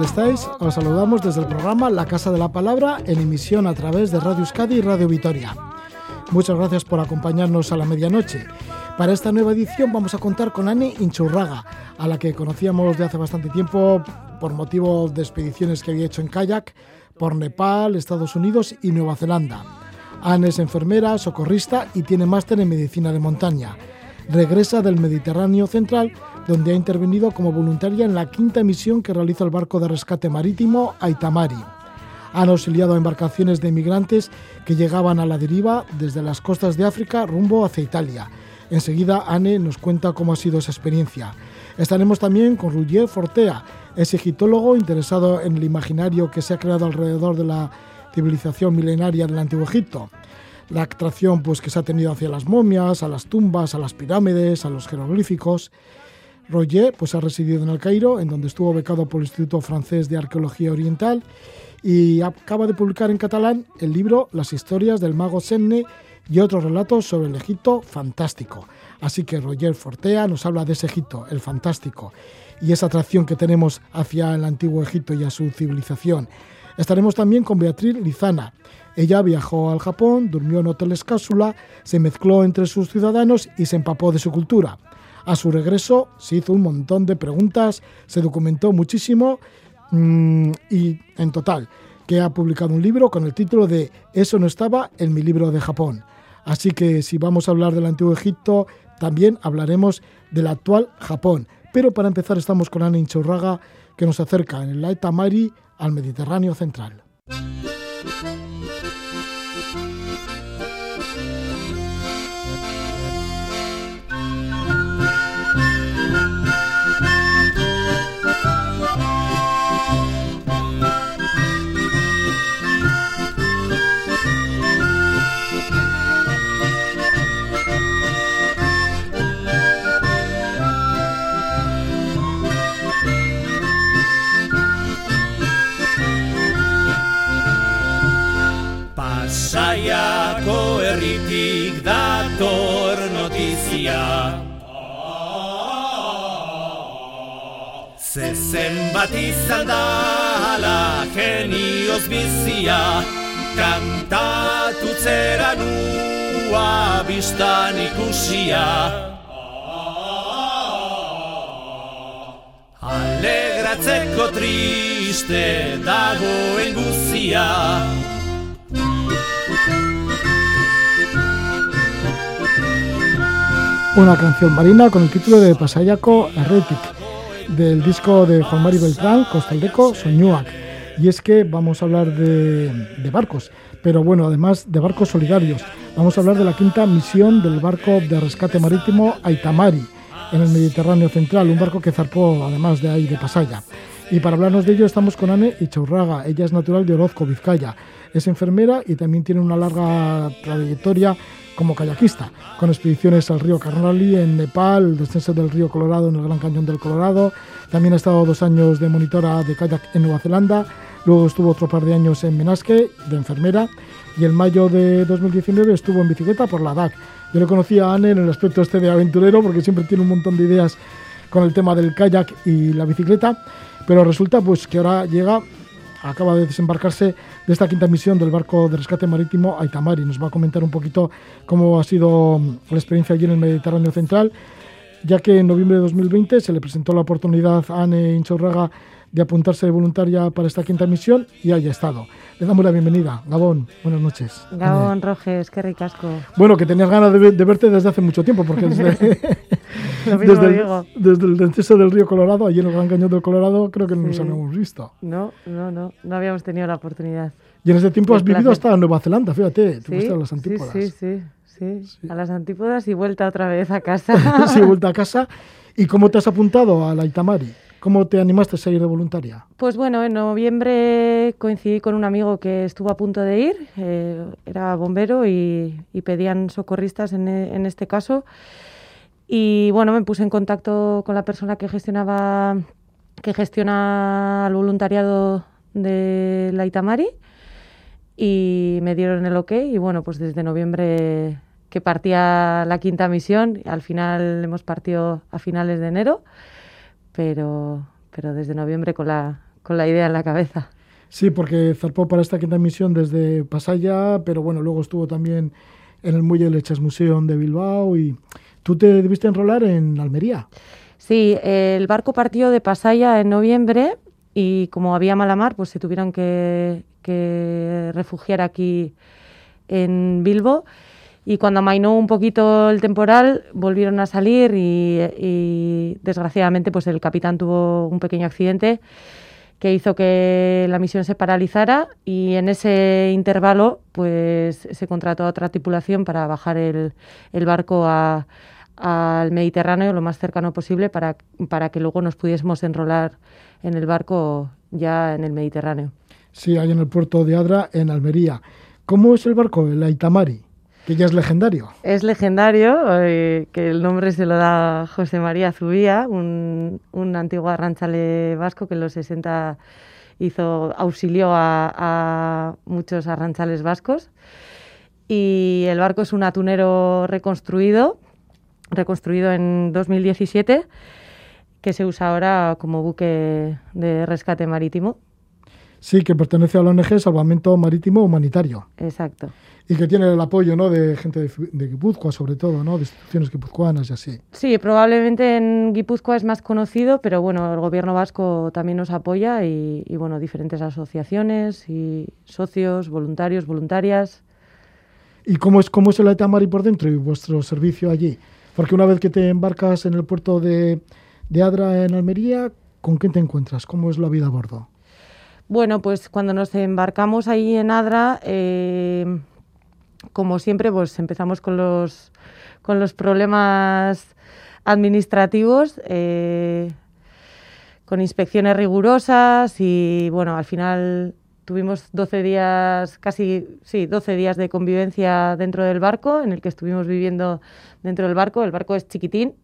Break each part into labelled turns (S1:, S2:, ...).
S1: ¿qué tal estáis? Os saludamos desde el programa La Casa de la Palabra en emisión a través de Radio Euskadi y Radio Vitoria. Muchas gracias por acompañarnos a la medianoche. Para esta nueva edición vamos a contar con Anne Inchurraga, a la que conocíamos de hace bastante tiempo por motivos de expediciones que había hecho en kayak por Nepal, Estados Unidos y Nueva Zelanda. Anne es enfermera, socorrista y tiene máster en medicina de montaña. Regresa del Mediterráneo Central, donde ha intervenido como voluntaria en la quinta misión que realiza el barco de rescate marítimo Aitamari. Han auxiliado a embarcaciones de migrantes que llegaban a la deriva desde las costas de África rumbo hacia Italia. Enseguida Anne nos cuenta cómo ha sido esa experiencia. Estaremos también con Ruggier Fortea, es egiptólogo interesado en el imaginario que se ha creado alrededor de la civilización milenaria del Antiguo Egipto. La atracción pues, que se ha tenido hacia las momias, a las tumbas, a las pirámides, a los jeroglíficos. Roger pues, ha residido en el Cairo, en donde estuvo becado por el Instituto Francés de Arqueología Oriental y acaba de publicar en catalán el libro Las historias del mago Senne y otros relatos sobre el Egipto fantástico. Así que Roger Fortea nos habla de ese Egipto, el fantástico, y esa atracción que tenemos hacia el antiguo Egipto y a su civilización. Estaremos también con Beatriz Lizana. Ella viajó al Japón, durmió en hoteles cápsula, se mezcló entre sus ciudadanos y se empapó de su cultura. A su regreso se hizo un montón de preguntas, se documentó muchísimo Mm, y en total, que ha publicado un libro con el título de Eso no estaba en mi libro de Japón. Así que si vamos a hablar del antiguo Egipto, también hablaremos del actual Japón. Pero para empezar estamos con Ana Inchurraga, que nos acerca en el Laita Mari al Mediterráneo central.
S2: Zezen bat izan da ala genioz bizia Kantatu zera nua biztan ikusia. Alegratzeko triste dagoen guzia.
S1: Una canción marina con el título de Pasayako Erretic, del disco de Juan Mari Beltrán, Costaldeco, Soñuac. Y es que vamos a hablar de, de, barcos, pero bueno, además de barcos solidarios. Vamos a hablar de la quinta misión del barco de rescate marítimo Aitamari, en el Mediterráneo Central, un barco que zarpó además de ahí de Pasaya. Y para hablarnos de ello estamos con Anne Ichaurraga, ella es natural de Orozco, Vizcaya. Es enfermera y también tiene una larga trayectoria como kayakista, con expediciones al río Carnali en Nepal, el descenso del río Colorado en el Gran Cañón del Colorado. También ha estado dos años de monitora de kayak en Nueva Zelanda. Luego estuvo otro par de años en Menasque, de enfermera. Y en mayo de 2019 estuvo en bicicleta por la DAC. Yo le conocí a Anne en el aspecto este de aventurero, porque siempre tiene un montón de ideas con el tema del kayak y la bicicleta. Pero resulta pues que ahora llega acaba de desembarcarse de esta quinta misión del barco de rescate marítimo Aitamari. Nos va a comentar un poquito cómo ha sido la experiencia allí en el Mediterráneo Central, ya que en noviembre de 2020 se le presentó la oportunidad a Anne Inchorraga de apuntarse de voluntaria para esta quinta misión y haya estado. Le damos la bienvenida. Gabón, buenas noches.
S3: Gabón Roges, qué ricasco.
S1: Bueno, que tenías ganas de, verte desde hace mucho tiempo, porque desde, desde, el, desde el descenso del río Colorado, allí en el Gran Cañón del Colorado, creo que no nos habíamos visto.
S3: No, no, no, no habíamos tenido la oportunidad.
S1: Y en ese tiempo has vivido hasta Nueva Zelanda, fíjate, te a las antípodas.
S3: Sí, sí, sí, sí, a las antípodas y vuelta otra vez a casa.
S1: sí, vuelta a casa. ¿Y cómo te has apuntado a la Itamari? ¿Cómo te animaste a ir de voluntaria?
S3: Pues bueno, en noviembre coincidí con un amigo que estuvo a punto de ir, eh, era bombero y, pedían socorristas en, en, este caso. Y bueno, me puse en contacto con la persona que gestionaba, que gestiona el voluntariado de la Itamari y me dieron el ok y bueno, pues desde noviembre que partía la quinta misión, al final hemos partido a finales de enero pero, pero desde noviembre con la, con la idea en la cabeza.
S1: Sí, porque zarpó para esta quinta misión desde Pasaya, pero bueno, luego estuvo también en el Muelle Leches Museum de Bilbao y tú te debiste enrolar en Almería.
S3: Sí, el barco partió de Pasaya en noviembre y como había mala mar, pues se tuvieron que, refugiar aquí en Bilbo. Y cuando amainó un poquito el temporal, volvieron a salir y, desgraciadamente pues el capitán tuvo un pequeño accidente que hizo que la misión se paralizara y en ese intervalo pues se contrató a otra tripulación para bajar el, el barco al Mediterráneo lo más cercano posible para, para que luego nos pudiésemos enrolar en el barco ya en el Mediterráneo.
S1: Sí, ahí en el puerto de Adra, en Almería. ¿Cómo es el barco, el Aitamari? Que ya es legendario.
S3: Es legendario, eh, que el nombre se lo da José María Zubía, un, un antiguo arranchale vasco que en los 60 hizo, auxilió a, a muchos arranchales vascos. Y el barco es un atunero reconstruido, reconstruido en 2017 que se usa ahora como buque de rescate marítimo.
S1: Sí, que pertenece a la ONG Salvamento Marítimo Humanitario.
S3: Exacto.
S1: Y que tiene el apoyo ¿no? de gente de, de Guipúzcoa, sobre todo, ¿no? de instituciones guipuzcoanas y así.
S3: Sí, probablemente en Guipúzcoa es más conocido, pero bueno, el gobierno vasco también nos apoya y, y bueno, diferentes asociaciones y socios, voluntarios, voluntarias.
S1: ¿Y cómo es, cómo es el Aitamari por dentro y vuestro servicio allí? Porque una vez que te embarcas en el puerto de, de Adra en Almería, ¿con quién te encuentras? ¿Cómo es la vida a bordo?
S3: Bueno, pues cuando nos embarcamos ahí en Adra, eh, como siempre, pues empezamos con los, con los problemas administrativos, eh, con inspecciones rigurosas y bueno, al final tuvimos 12 días, casi, sí, 12 días de convivencia dentro del barco, en el que estuvimos viviendo dentro del barco. El barco es chiquitín,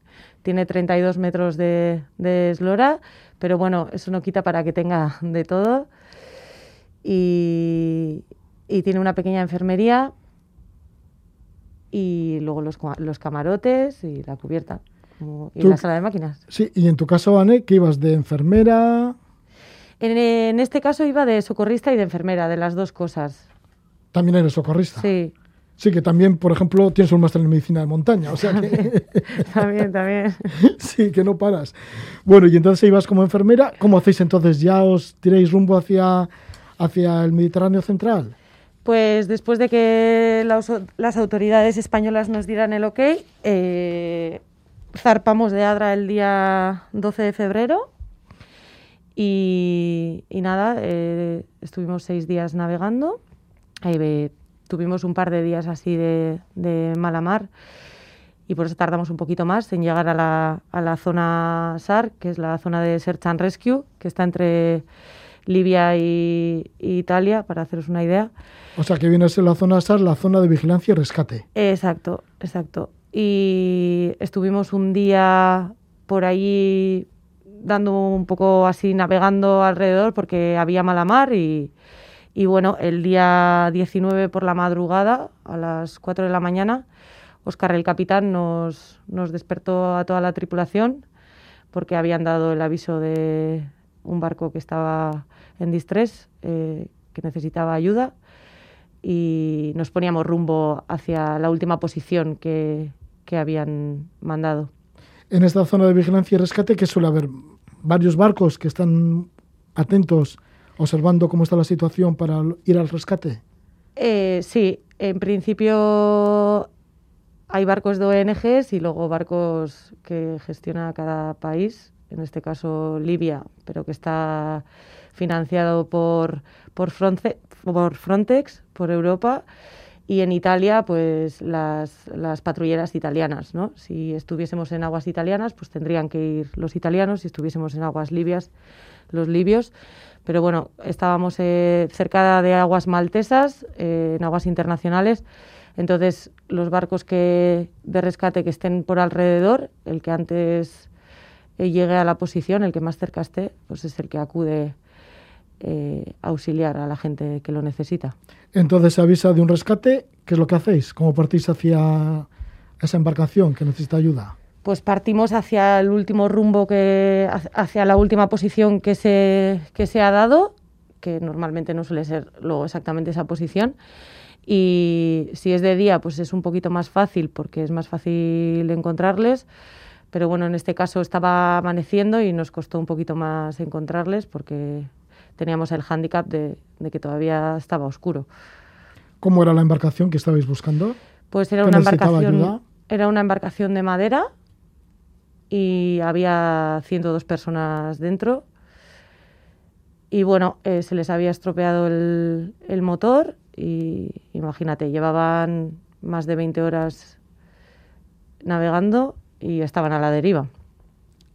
S3: tiene 32 metros de, eslora, pero bueno, eso no quita para que tenga de todo. Y, tiene una pequeña enfermería y luego los, los camarotes y la cubierta y la sala de máquinas.
S1: Sí, y en tu caso, Anne, ¿qué ibas de enfermera?
S3: En, en, este caso iba de socorrista y de enfermera, de las dos cosas.
S1: ¿También eres socorrista?
S3: Sí.
S1: Sí, que también, por ejemplo, tienes un máster en medicina de montaña, o sea que...
S3: también, también.
S1: sí, que no paras. Bueno, y entonces ibas como enfermera, ¿cómo hacéis entonces? ¿Ya os tiréis rumbo hacia, hacia el Mediterráneo central?
S3: Pues después de que las autoridades españolas nos dieran el ok, eh, zarpamos de Adra el día 12 de febrero y, nada, eh, estuvimos seis días navegando. Tuvimos un par de días así de, de mala mar y por eso tardamos un poquito más en llegar a la zona SAR, que es la zona de Search and Rescue, que está entre Libia y, Italia, para haceros una idea.
S1: O sea, que viene a ser la zona SAR, la zona de vigilancia y rescate.
S3: Exacto, exacto. Y estuvimos un día por ahí dando un poco así, navegando alrededor, porque había mala mar y, y bueno, el día 19 por la madrugada, a las 4 de la mañana, Oscar el capitán nos, nos despertó a toda la tripulación porque habían dado el aviso de un barco que estaba en distrés, eh, que necesitaba ayuda, y nos poníamos rumbo hacia la última posición que, que habían mandado.
S1: En esta zona de vigilancia y rescate, que suele haber varios barcos que están atentos observando cómo está la situación para ir al rescate?
S3: Eh, sí, en principio hay barcos de ONGs y luego barcos que gestiona cada país, en este caso Libia, pero que está financiado por, por, Frontex, por Europa, y en Italia, pues las, las, patrulleras italianas, ¿no? Si estuviésemos en aguas italianas, pues tendrían que ir los italianos, si estuviésemos en aguas libias, los libios pero bueno, estábamos eh, cerca de aguas maltesas, eh, en aguas internacionales, entonces los barcos que de rescate que estén por alrededor, el que antes llegue a la posición, el que más cerca esté, pues es el que acude a auxiliar a la gente que lo necesita.
S1: Entonces se avisa de un rescate, ¿qué es lo que hacéis? ¿Cómo partís hacia esa embarcación que necesita ayuda?
S3: pues partimos hacia el último rumbo que hacia la última posición que se que se ha dado que normalmente no suele ser luego exactamente esa posición y si es de día pues es un poquito más fácil porque es más fácil encontrarles pero bueno en este caso estaba amaneciendo y nos costó un poquito más encontrarles porque teníamos el hándicap de, de que todavía estaba oscuro
S1: ¿Cómo era la embarcación que estabais buscando?
S3: Pues era una embarcación era una embarcación de madera y había 102 personas dentro. Y bueno, eh, se les había estropeado el, el, motor y imagínate, llevaban más de 20 horas navegando y estaban a la deriva.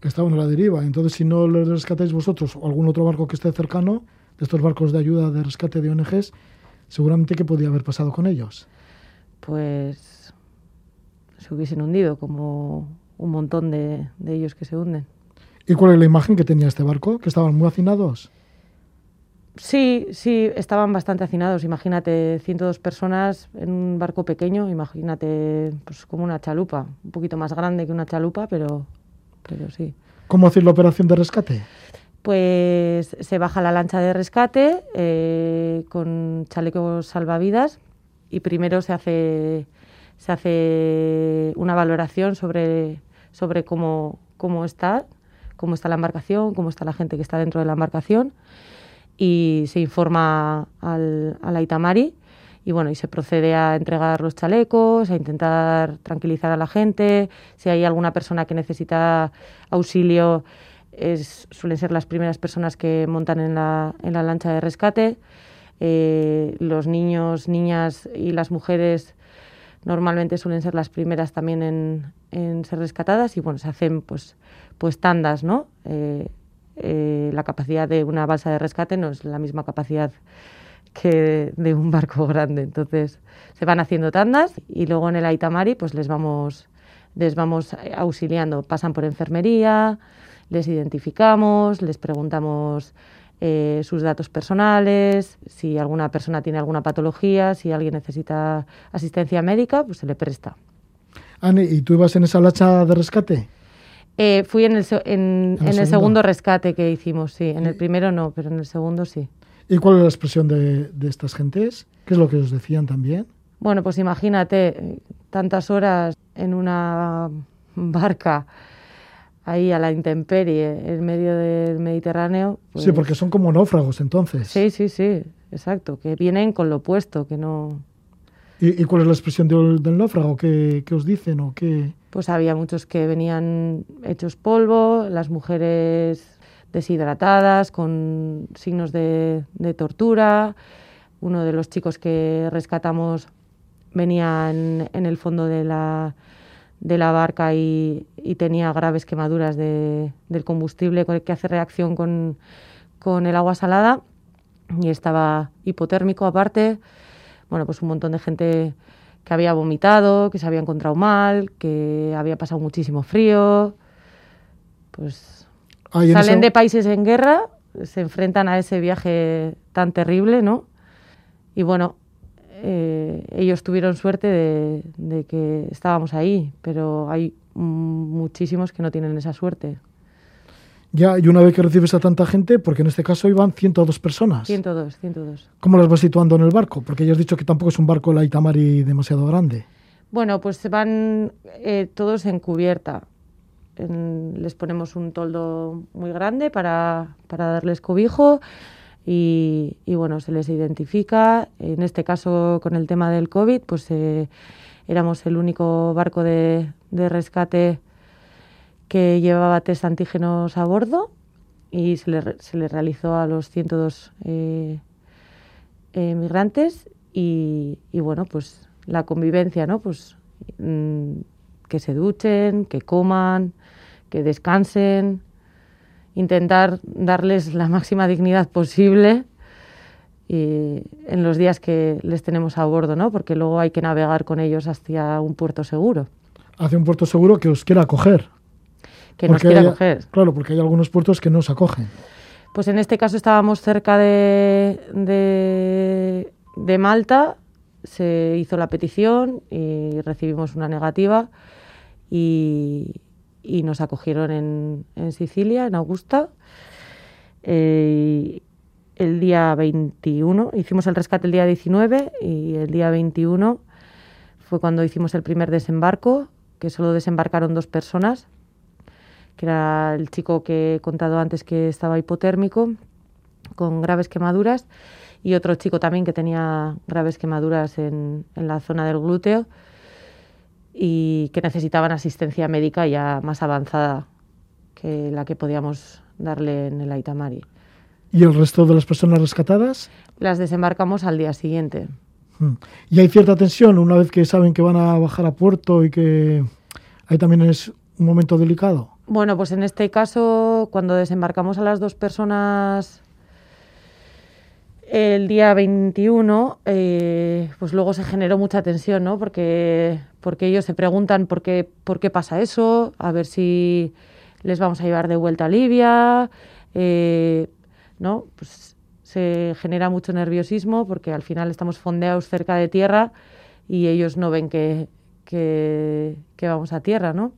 S1: Estaban a la deriva. Entonces, si no les rescatáis vosotros o algún otro barco que esté cercano, de estos barcos de ayuda de rescate de ONGs, seguramente ¿qué podía haber pasado con ellos?
S3: Pues se hubiesen hundido como un montón de, de, ellos que se hunden.
S1: ¿Y cuál es la imagen que tenía este barco? ¿Que estaban muy hacinados?
S3: Sí, sí, estaban bastante hacinados. Imagínate 102 personas en un barco pequeño, imagínate pues como una chalupa, un poquito más grande que una chalupa, pero, pero sí.
S1: ¿Cómo hacéis la operación de rescate?
S3: Pues se baja la lancha de rescate eh, con chalecos salvavidas y primero se hace, se hace una valoración sobre sobre cómo, cómo está, cómo está la embarcación, cómo está la gente que está dentro de la embarcación y se informa al, a la Itamari y bueno, y se procede a entregar los chalecos, a intentar tranquilizar a la gente, si hay alguna persona que necesita auxilio, es, suelen ser las primeras personas que montan en la, en la lancha de rescate. Eh, los niños, niñas y las mujeres normalmente suelen ser las primeras también en, en ser rescatadas y bueno, se hacen pues, pues tandas, ¿no? Eh, eh, la capacidad de una balsa de rescate no es la misma capacidad que de un barco grande, entonces se van haciendo tandas y luego en el Aitamari pues les vamos, les vamos auxiliando, pasan por enfermería, les identificamos, les preguntamos eh, sus datos personales, si alguna persona tiene alguna patología, si alguien necesita asistencia médica, pues se le presta.
S1: Ani, ¿y tú ibas en esa lancha de rescate?
S3: Eh, fui en el, en, en, el segundo rescate que hicimos, sí. En el primero no, pero en el segundo sí.
S1: ¿Y cuál es la expresión de, de estas gentes? ¿Qué es lo que os decían también?
S3: Bueno, pues imagínate, tantas horas en una barca ahí a la intemperie, en medio del Mediterráneo.
S1: Pues... Sí, porque son como náufragos entonces.
S3: Sí, sí, sí, exacto, que vienen con lo opuesto, que no...
S1: ¿Y, y cuál es la expresión del, náufrago? ¿Qué, ¿Qué, os dicen o qué...?
S3: Pues había muchos que venían hechos polvo, las mujeres deshidratadas, con signos de, de tortura. Uno de los chicos que rescatamos venía en, en el fondo de la, de la barca y, y tenía graves quemaduras de, del combustible que hace reacción con, con, el agua salada y estaba hipotérmico aparte. Bueno, pues un montón de gente que había vomitado, que se había encontrado mal, que había pasado muchísimo frío. Pues ah, salen de países en guerra, se enfrentan a ese viaje tan terrible, ¿no? Y bueno, eh, ellos tuvieron suerte de, de, que estábamos ahí, pero hay muchísimos que no tienen esa suerte.
S1: Ya, y una vez que recibes a tanta gente, porque en este caso iban 102 personas.
S3: 102, 102.
S1: ¿Cómo las vas situando en el barco? Porque ya has dicho que tampoco es un barco la Itamari demasiado grande.
S3: Bueno, pues se van eh, todos en cubierta. En, les ponemos un toldo muy grande para, para darles cobijo y, y, bueno, se les identifica. En este caso, con el tema del COVID, pues eh, éramos el único barco de, de, rescate que llevaba test antígenos a bordo y se le, se le realizó a los 102 eh, eh, migrantes y, y, bueno, pues la convivencia, ¿no? Pues mmm, que se duchen, que coman, que descansen, intentar darles la máxima dignidad posible y en los días que les tenemos a bordo, ¿no? Porque luego hay que navegar con ellos hacia un puerto seguro.
S1: Hacia un puerto seguro que os quiera acoger.
S3: Que porque nos quiera hay, acoger.
S1: Claro, porque hay algunos puertos que no os acogen.
S3: Pues en este caso estábamos cerca de, de, de Malta, se hizo la petición y recibimos una negativa y, y nos acogieron en, en Sicilia, en Augusta. Eh, el día 21, hicimos el rescate el día 19 y el día 21 fue cuando hicimos el primer desembarco, que solo desembarcaron dos personas, que era el chico que he contado antes que estaba hipotérmico, con graves quemaduras, y otro chico también que tenía graves quemaduras en, en la zona del glúteo y que necesitaban asistencia médica ya más avanzada que la que podíamos darle en el Aitamari.
S1: ¿Y el resto de las personas rescatadas?
S3: Las desembarcamos al día siguiente.
S1: Mm. ¿Y hay cierta tensión una vez que saben que van a bajar a puerto y que ahí también es un momento delicado?
S3: Bueno, pues en este caso, cuando desembarcamos a las dos personas el día 21, eh, pues luego se generó mucha tensión, ¿no? Porque, porque ellos se preguntan por qué, por qué pasa eso, a ver si les vamos a llevar de vuelta a Libia, eh, ¿no? Pues se genera mucho nerviosismo porque al final estamos fondeados cerca de tierra y ellos no ven que, que, que vamos a tierra, ¿no?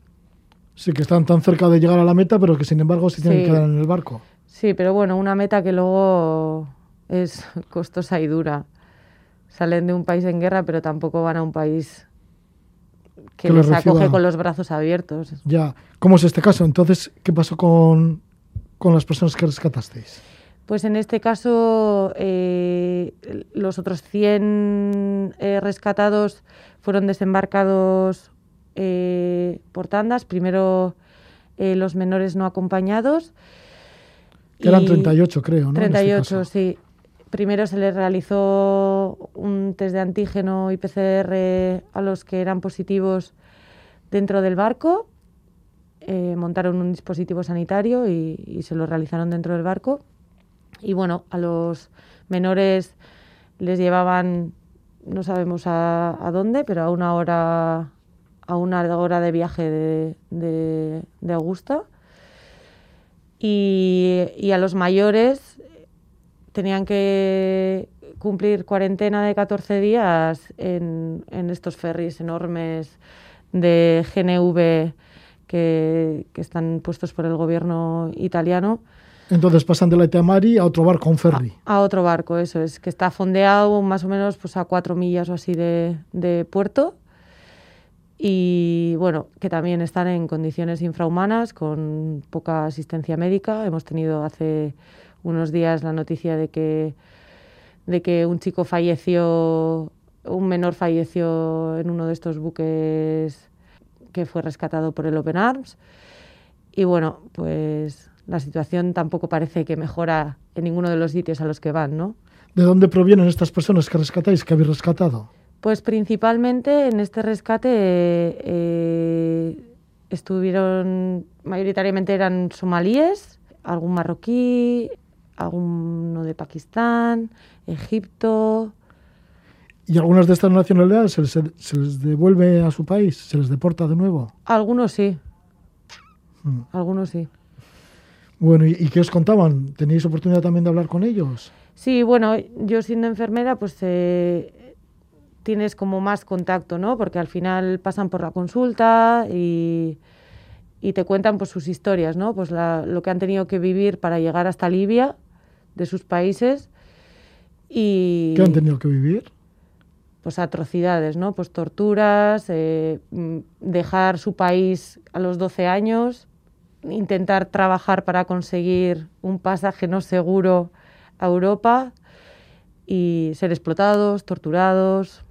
S1: Sí, que están tan cerca de llegar a la meta, pero que sin embargo sí tienen
S3: Sí.
S1: que quedar en el barco.
S3: Sí, pero bueno, una meta que luego es costosa y dura. Salen de un país en guerra, pero tampoco van a un país que,
S1: Que les
S3: acoge con los brazos abiertos.
S1: Ya, ¿cómo es este caso? Entonces, ¿qué pasó con, con las personas que rescatasteis?
S3: Pues en este caso, eh, los otros 100 eh, rescatados fueron desembarcados eh, por tandas. Primero eh, los menores no acompañados.
S1: Que eran
S3: y-
S1: 38, creo, ¿no? En este
S3: 38,
S1: caso.
S3: sí. Primero se les realizó un test de antígeno y PCR a los que eran positivos dentro del barco. Eh, montaron un dispositivo sanitario y, y se lo realizaron dentro del barco. Y bueno, a los menores les llevaban, no sabemos a, a dónde, pero a una hora, a una hora de viaje de, de- de Augusta. Y, y a los mayores tenían que cumplir cuarentena de 14 días en, en estos ferries enormes de GNV que, que están puestos por el gobierno italiano
S1: Entonces pasan de la Itamari a otro barco, a un ferry.
S3: a otro barco, eso es, que está fondeado más o menos pues, a cuatro millas o así de, de puerto. Y bueno, que también están en condiciones infrahumanas, con poca asistencia médica. Hemos tenido hace unos días la noticia de que, de que un chico falleció, un menor falleció en uno de estos buques que fue rescatado por el Open Arms. Y bueno, pues la situación tampoco parece que mejora en ninguno de los sitios a los que van, ¿no?
S1: ¿De dónde provienen estas personas que rescatáis, que habéis rescatado?
S3: Pues principalmente en este rescate eh, estuvieron, mayoritariamente eran somalíes, algún marroquí, alguno de Pakistán, Egipto.
S1: ¿Y algunas de estas nacionalidades se les, se les devuelve a su país? ¿Se les deporta de nuevo?
S3: Algunos sí,
S1: Mm.
S3: algunos sí.
S1: Bueno, ¿y, y qué os contaban? ¿Teníais oportunidad también de hablar con ellos?
S3: Sí, bueno, yo siendo enfermera, pues eh, tienes como más contacto, ¿no? Porque al final pasan por la consulta y, y te cuentan pues sus historias, ¿no? Pues la- lo que han tenido que vivir para llegar hasta Libia, de sus países, y
S1: ¿Qué han tenido que vivir?
S3: pues atrocidades, ¿no? Pues torturas, eh, dejar su país a los 12 años, intentar trabajar para conseguir un pasaje no seguro a Europa y ser explotados, torturados.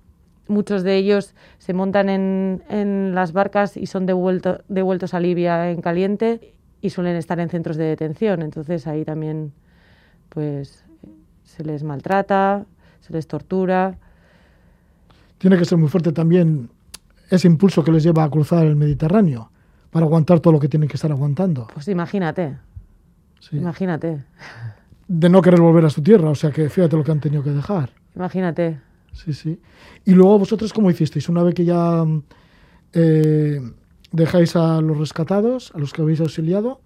S3: Muchos de ellos se montan en, en las barcas y son devuelto- devueltos a Libia en caliente y suelen estar en centros de detención. Entonces ahí también pues se les maltrata, se les tortura.
S1: Tiene que ser muy fuerte también ese impulso que les lleva a cruzar el Mediterráneo para aguantar todo lo que tienen que estar aguantando.
S3: Pues imagínate,
S1: Sí.
S3: imagínate,
S1: De no querer volver a su tierra, o sea que fíjate lo que han tenido que dejar.
S3: imagínate.
S1: Sí, sí. Y luego vosotros, ¿cómo hicisteis? Una vez que ya mm, eh, dejáis a los rescatados, a los que habéis auxiliado,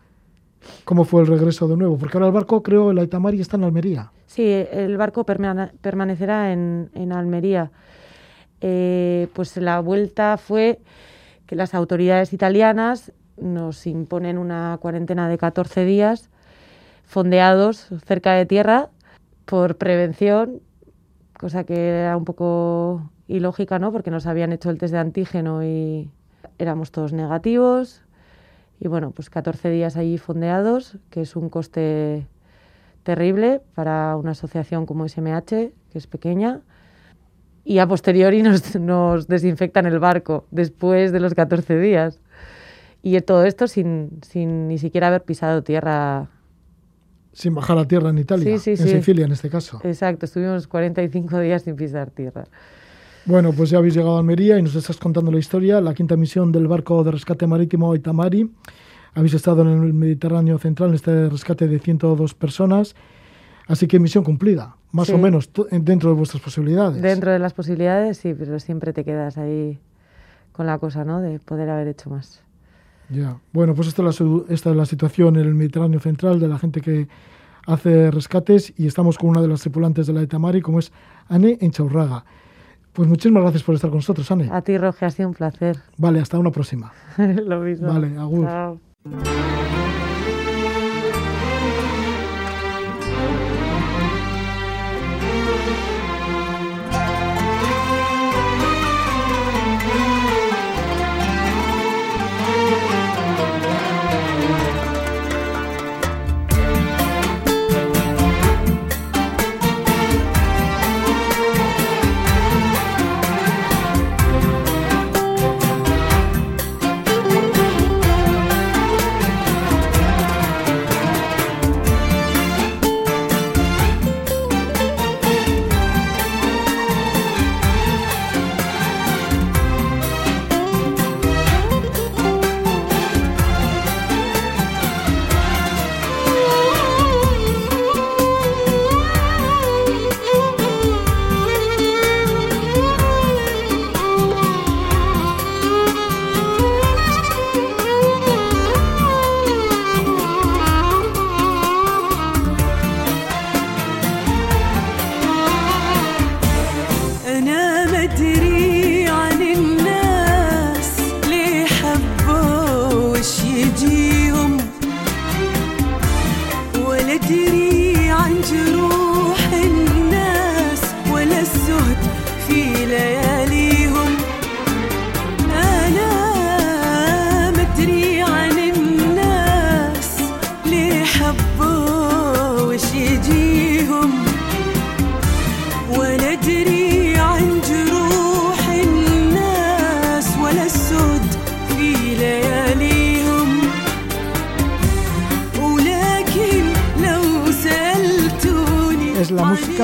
S1: ¿cómo fue el regreso de nuevo? Porque ahora el barco, creo, el Aitamari está en Almería.
S3: Sí, el barco permane- permanecerá en, en Almería. Eh, pues la vuelta fue que las autoridades italianas nos imponen una cuarentena de 14 días fondeados cerca de tierra por prevención, cosa que era un poco ilógica, ¿no? Porque nos habían hecho el test de antígeno y éramos todos negativos. Y bueno, pues 14 días allí fondeados, que es un coste terrible para una asociación como SMH, que es pequeña. Y a posteriori nos, desinfectan el barco después de los 14 días. Y todo esto sin, sin ni siquiera haber pisado tierra
S1: sin bajar a tierra en Italia, en Sicilia en este caso.
S3: Exacto, estuvimos 45 días sin pisar tierra.
S1: Bueno, pues ya habéis llegado a Almería y nos estás contando la historia, la quinta misión del barco de rescate marítimo Itamari. Habéis estado en el Mediterráneo Central en este rescate de 102 personas, así que misión cumplida, más o menos dentro de vuestras posibilidades.
S3: Dentro de las posibilidades, sí, pero siempre te quedas ahí con la cosa, ¿no? De poder haber hecho más.
S1: Ya, bueno, pues esta es, la, esta es la situación en el Mediterráneo Central de la gente que hace rescates y estamos con una de las tripulantes de la Etamari, como es Anne Enchaurraga. Pues muchísimas gracias por estar con nosotros, Anne.
S3: A ti, Roge, ha sido un placer.
S1: Vale, hasta una próxima.
S3: Lo mismo.
S1: Vale, agur.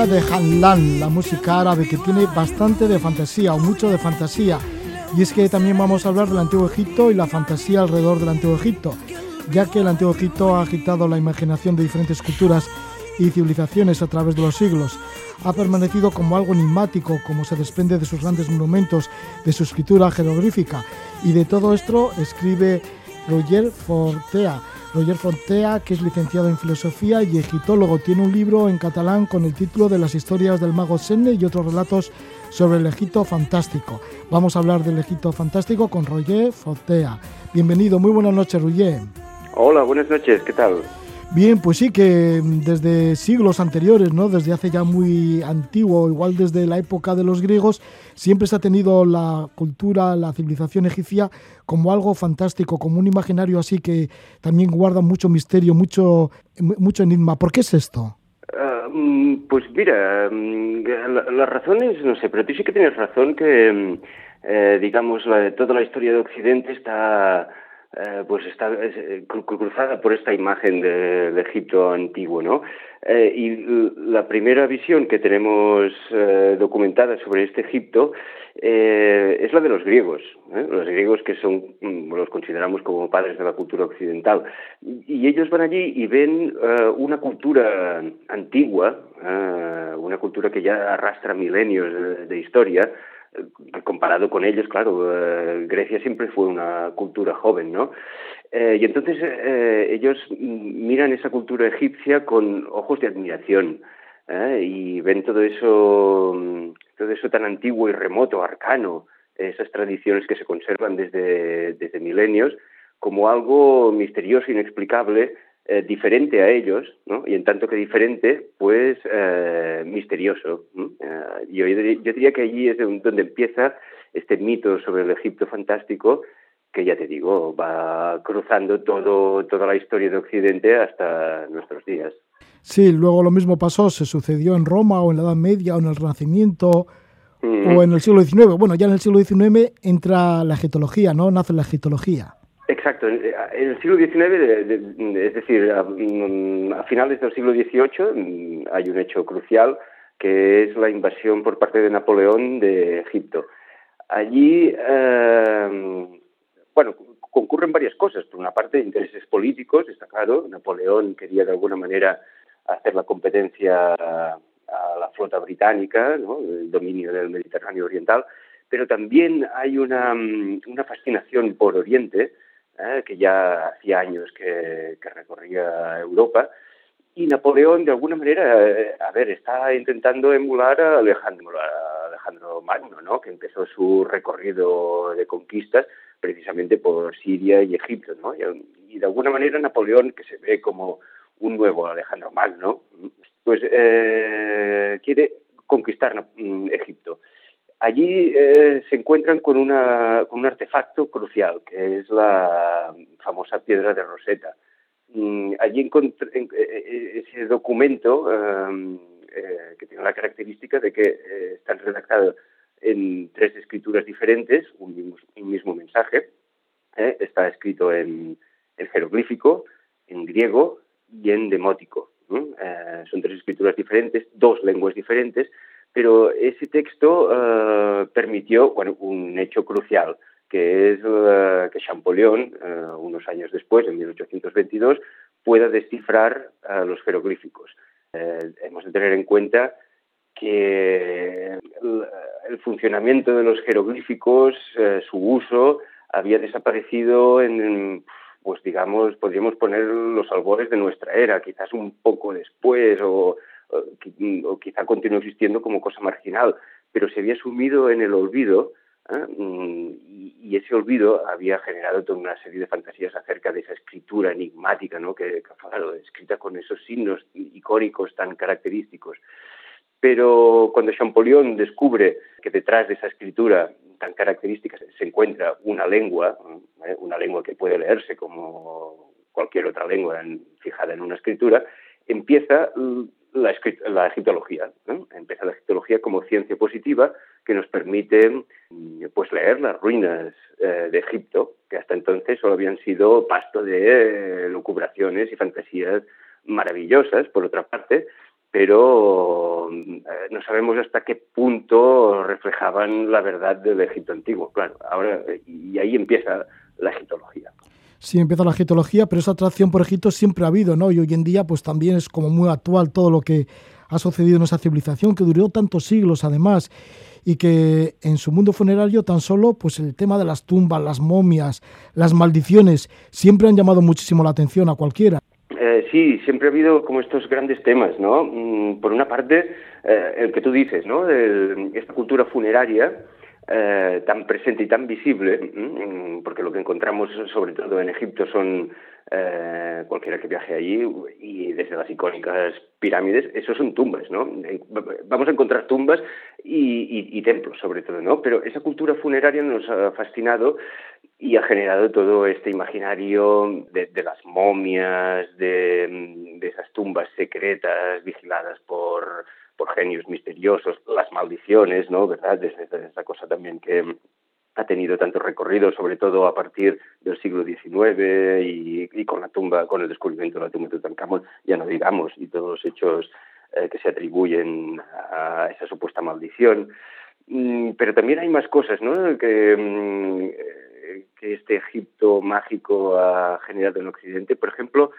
S1: De Hanlan, la música árabe que tiene bastante de fantasía o mucho de fantasía. Y es que también vamos a hablar del Antiguo Egipto y la fantasía alrededor del Antiguo Egipto, ya que el Antiguo Egipto ha agitado la imaginación de diferentes culturas y civilizaciones a través de los siglos. Ha permanecido como algo enigmático, como se desprende de sus grandes monumentos, de su escritura jeroglífica. Y de todo esto escribe Roger Fortea Roger Fontea, que es licenciado en filosofía y egiptólogo, tiene un libro en catalán con el título de Las historias del mago Senne y otros relatos sobre el Egipto fantástico. Vamos a hablar del Egipto fantástico con Roger Fontea. Bienvenido, muy buenas noches, Roger.
S4: Hola, buenas noches, ¿qué tal?
S1: Bien, pues sí, que desde siglos anteriores, ¿no? Desde hace ya muy antiguo, igual desde la época de los griegos, siempre se ha tenido la cultura, la civilización egipcia como algo fantástico, como un imaginario así que también guarda mucho misterio, mucho, mucho enigma. ¿Por qué es esto?
S4: Ah, mm, pues mira, mm, las razones, no sé, pero tú sí que tienes razón que, mm, eh, digamos, toda la historia de Occidente está eh, pues está eh, cruzada por esta imagen del Egipto antiguo, ¿no? Eh, y la primera visión que tenemos documentada sobre este Egipto es la de los griegos, los griegos que son, mm, los consideramos como padres de la cultura occidental, y ellos van allí y ven una cultura antigua, una cultura que ya arrastra milenios de historia, comparado con ellos, claro, eh, Grecia siempre fue una cultura joven, ¿no? Eh, y entonces eh, ellos miran esa cultura egipcia con ojos de admiración y ven todo eso, todo eso tan antiguo y remoto, arcano, esas tradiciones que se conservan desde, desde milenios, como algo misterioso, inexplicable, eh, diferente a ellos, ¿no? y en tanto que diferente, pues eh, misterioso. Eh, yo, yo, diría que allí es donde empieza este mito sobre el Egipto fantástico, que ya te digo, va cruzando todo, toda la historia de Occidente hasta nuestros días.
S1: Sí, luego lo mismo pasó, se sucedió en Roma o en la Edad Media o en el Renacimiento mm. o en el siglo XIX. Bueno, ya en el siglo XIX entra la egiptología, ¿no? Nace la egiptología.
S4: Exacto. En el siglo XIX, es decir, mm, a, finales del siglo XVIII, mm, hay un hecho crucial que es la invasión por parte de Napoleón de Egipto. Allí, eh, bueno, concurren varias cosas. Por una parte, intereses políticos, está claro. Napoleón quería de alguna manera hacer la competencia a, la flota británica, el dominio del Mediterráneo Oriental, pero también hay una, mm, una fascinación por Oriente ¿eh? que ya hacía años que, recorría Europa. Y Napoleón, de alguna manera, eh, a ver, está intentando emular a Alejandro, Alejandro Magno, ¿no? que empezó su recorrido de conquistas precisamente por Siria y Egipto. ¿no? Y, de alguna manera Napoleón, que se ve como un nuevo Alejandro Magno, pues eh, quiere conquistar mm, Egipto. Allí eh, se encuentran con, un artefacto crucial, que es la famosa piedra de Rosetta. Mm, allí encontré eh, eh, ese documento em, que tiene la característica de que está redactado en tres escrituras diferentes, un mismo, mismo mensaje. está escrito en, jeroglífico, en griego y en demótico. son tres escrituras diferentes, dos lenguas diferentes, pero ese texto uh, permitió bueno, un hecho crucial, que es uh, que Champollion, uh, unos años después, en 1822, pueda descifrar los jeroglíficos. hemos de tener en cuenta que el funcionamiento de los jeroglíficos, su uso, había desaparecido en, pues digamos, podríamos poner los albores de nuestra era, quizás un poco después o o quizá continúe existiendo como cosa marginal, pero se había sumido en el olvido ¿eh? mm, y, ese olvido había generado toda una serie de fantasías acerca de esa escritura enigmática, ¿no? que, claro, escrita con esos signos icónicos tan característicos. Pero cuando Champollion descubre que detrás de esa escritura tan característica se encuentra una lengua, ¿eh? una lengua que puede leerse como cualquier otra lengua fijada en una escritura, empieza la, la egiptología. Empieza la egiptología como ciencia positiva que nos permite mm, pues, leer las ruinas eh, de Egipto, que hasta entonces solo habían sido pasto de eh, lucubraciones y fantasías maravillosas, por otra parte, pero eh, no sabemos hasta qué punto reflejaban la verdad del Egipto antiguo. Claro, ahora, y ahí empieza la egiptología
S1: sí empieza la egiptología, pero esa atracción por Egipto siempre ha habido, ¿no? Y hoy en día, pues también es como muy actual todo lo que ha sucedido en esa civilización que duró tantos siglos, además, y que en su mundo funerario tan solo, pues el tema de las tumbas, las momias, las maldiciones, siempre han llamado muchísimo la atención a cualquiera.
S4: Eh, sí, siempre ha habido como estos grandes temas, ¿no? Mm, por una parte, eh, el que tú dices, ¿no? De esta cultura funeraria eh, tan presente y tan visible, mm, porque lo que encontramos sobre todo en Egipto son eh, cualquiera que viaje allí y desde las icónicas pirámides, eso son tumbas, ¿no? Vamos a encontrar tumbas y, templos sobre todo, ¿no? Pero esa cultura funeraria nos ha fascinado y ha generado todo este imaginario de, las momias, de esas tumbas secretas vigiladas por por genios misteriosos, las maldiciones, ¿no? ¿Verdad? Esta cosa también que ha tenido tanto recorrido, sobre todo a partir del siglo XIX y, con la tumba, con el descubrimiento de la tumba de Tutankamón, ya no digamos, y todos los hechos eh, que se atribuyen a esa supuesta maldición. Mm, pero también hay más cosas, ¿no? Que, mm, eh, que este Egipto mágico ha generado en Occidente. Por ejemplo,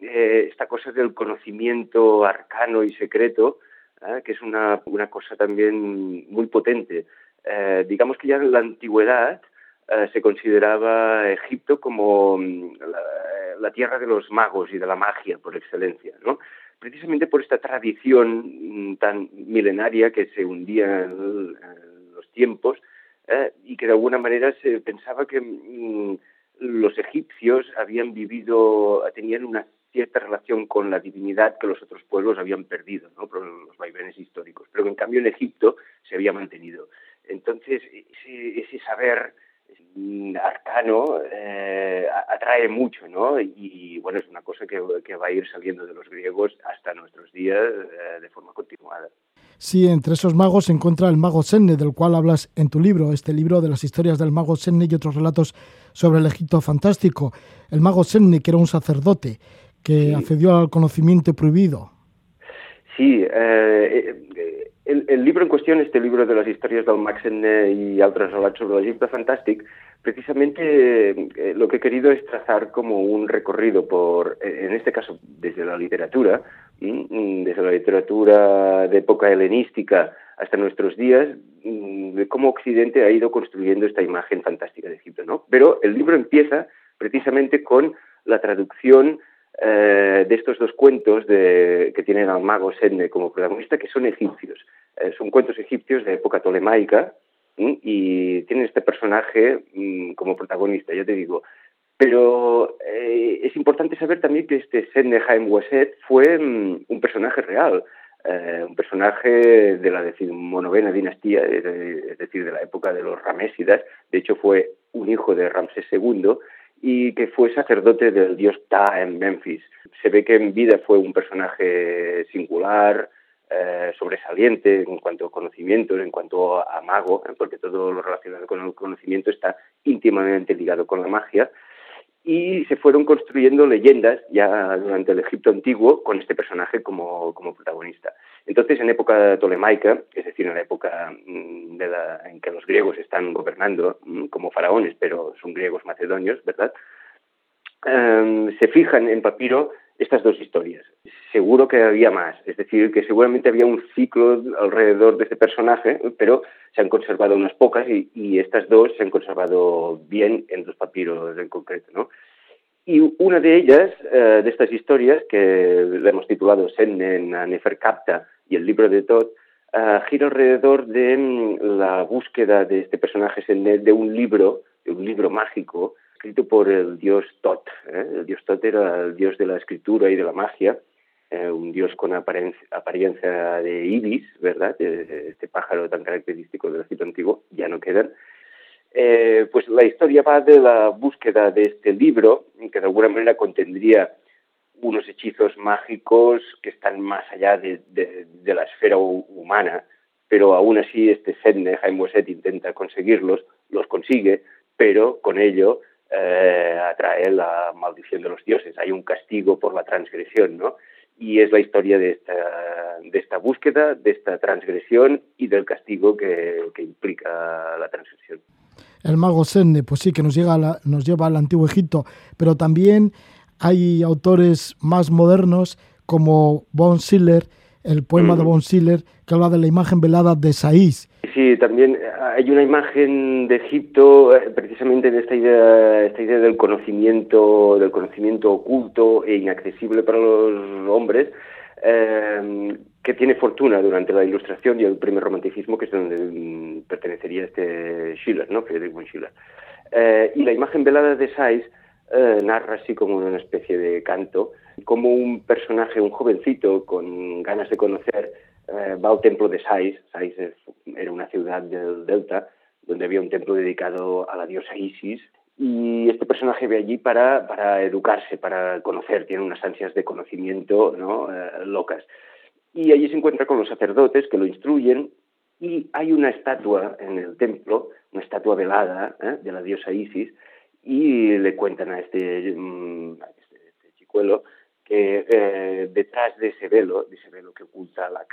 S4: eh, esta cosa del conocimiento arcano y secreto, ¿eh? que es una, una, cosa también muy potente. Eh, digamos que ya en la antigüedad eh, se consideraba Egipto como mm, la, tierra de los magos y de la magia por excelencia, ¿no? precisamente por esta tradición mm, tan milenaria que se hundía en, los tiempos y que de alguna manera se pensaba que mm, los egipcios habían vivido, tenían una cierta relación con la divinidad que los otros pueblos habían perdido, ¿no? por los vaivenes históricos, pero que en cambio en Egipto se había mantenido. Entonces, ese, saber arcano eh, atrae mucho, ¿no? Y, bueno, es una cosa que, que, va a ir saliendo de los griegos hasta nuestros días eh, de forma continuada.
S1: Sí, entre esos magos se encuentra el mago Senne, del cual hablas en tu libro, este libro de las historias del mago Senne y otros relatos sobre el Egipto fantástico. El mago Senne, que era un sacerdote, que accedió al conocimiento prohibido.
S4: Sí, eh, el, libro en cuestión, este libro de las historias del Maxen y otros relatos sobre el Egipto fantàstic, precisamente eh, lo que he querido es trazar como un recorrido por, eh, en este caso, desde la literatura, desde la literatura de época helenística hasta nuestros días, de cómo Occidente ha ido construyendo esta imagen fantástica de Egipto, ¿no? Pero el libro empieza precisamente con la traducción eh, de estos dos cuentos que tienen al mago Sedne como protagonista, que son egipcios. Eh, son cuentos egipcios de época tolemaica y tienen este personaje mm, como protagonista, ya te digo. Pero eh, es importante saber también que este Sedne Haim Waset fue mm, un personaje real. un personaje de la decimonovena dinastía, es decir, de la época de los Ramésidas. De hecho, fue un hijo de Ramsés II y que fue sacerdote del dios Ta en Memphis. Se ve que en vida fue un personaje singular, eh, sobresaliente en cuanto a conocimientos, en cuanto a mago, porque todo lo relacionado con el conocimiento está íntimamente ligado con la magia, y se fueron construyendo leyendas ya durante el Egipto antiguo con este personaje como, como protagonista. Entonces, en época tolemaica, es decir, en la época mm, en que los griegos están gobernando mm, como faraones, pero son griegos macedonios, ¿verdad? Em, se fijan en papiro estas dos historias. Seguro que había más, es decir, que seguramente había un ciclo alrededor de este personaje, pero se han conservado unas pocas y, estas dos se han conservado bien en los papiros en concreto, ¿no? Y una de ellas, eh, de estas historias, que le hemos titulado Sennen a Neferkapta y el libro de Todd, uh, gira alrededor de mm, la búsqueda de este personaje de un libro, de un libro mágico, escrito por el dios Tot. ¿eh? El dios Tot era el dios de la escritura y de la magia, eh, un dios con apariencia de ibis, ¿verdad? Este pájaro tan característico del Egipto antiguo, ya no quedan. Eh, pues la historia va de la búsqueda de este libro, que de alguna manera contendría unos hechizos mágicos que están más allá de, la esfera humana, pero aún así este Sedne, Jaime Boset, intenta conseguirlos, los consigue, pero con ello eh, atrae la maldición de los dioses. Hay un castigo por la transgresión, ¿no? Y es la historia de esta, de esta búsqueda, de esta transgresión y del castigo que implica la transgresión
S1: el mago Senne, pues sí, que nos, llega nos lleva al antiguo Egipto, pero también hay autores más modernos como Von Schiller, el poema de Von Schiller, que habla de la imagen velada de Saís.
S4: Sí, también hay una imagen de Egipto eh, precisamente de esta idea, esta idea del conocimiento, del conocimiento oculto e inaccesible para los hombres, eh, que tiene fortuna durante la Ilustración y el primer romanticismo, que es donde mm, pertenecería este Schiller, ¿no? Friedrich von Schiller. Eh, y la imagen velada de Sais eh, narra así como una especie de canto, como un personaje, un jovencito con ganas de conocer, eh, va al templo de Sais. Sais era una ciudad del delta, donde había un templo dedicado a la diosa Isis, y este personaje ve allí para, para educarse, para conocer, tiene unas ansias de conocimiento ¿no? locas y allí se encuentra con los sacerdotes que lo instruyen y hay una estatua en el templo, una estatua velada ¿eh? de la diosa Isis y le cuentan a este, mm, este, este, chicuelo que eh, detrás de ese velo, de ese velo que oculta la,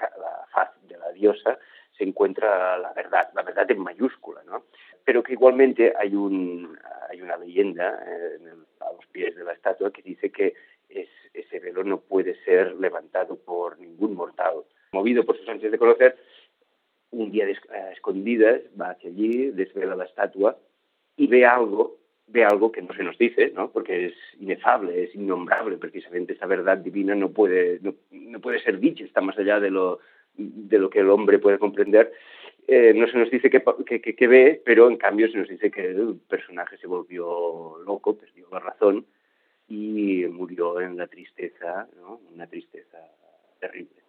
S4: faz de la diosa, se encuentra la verdad, la verdad en mayúscula, ¿no? Pero que igualmente hay, un, hay una leyenda eh, a los pies de la estatua que dice que ese velo no puede ser levantado por ningún mortal. Movido por sus ansias de conocer, un día a escondidas va hacia allí, desvela la estatua y ve algo, ve algo que no se nos dice, ¿no? porque es inefable, es innombrable, precisamente esta verdad divina no puede, no, puede ser dicha, está más allá de lo, de lo que el hombre puede comprender. eh, no se nos dice qué, qué, ve, pero en cambio se nos dice que el personaje se volvió loco, perdió la razón y murió en la tristeza, ¿no? una tristeza terrible.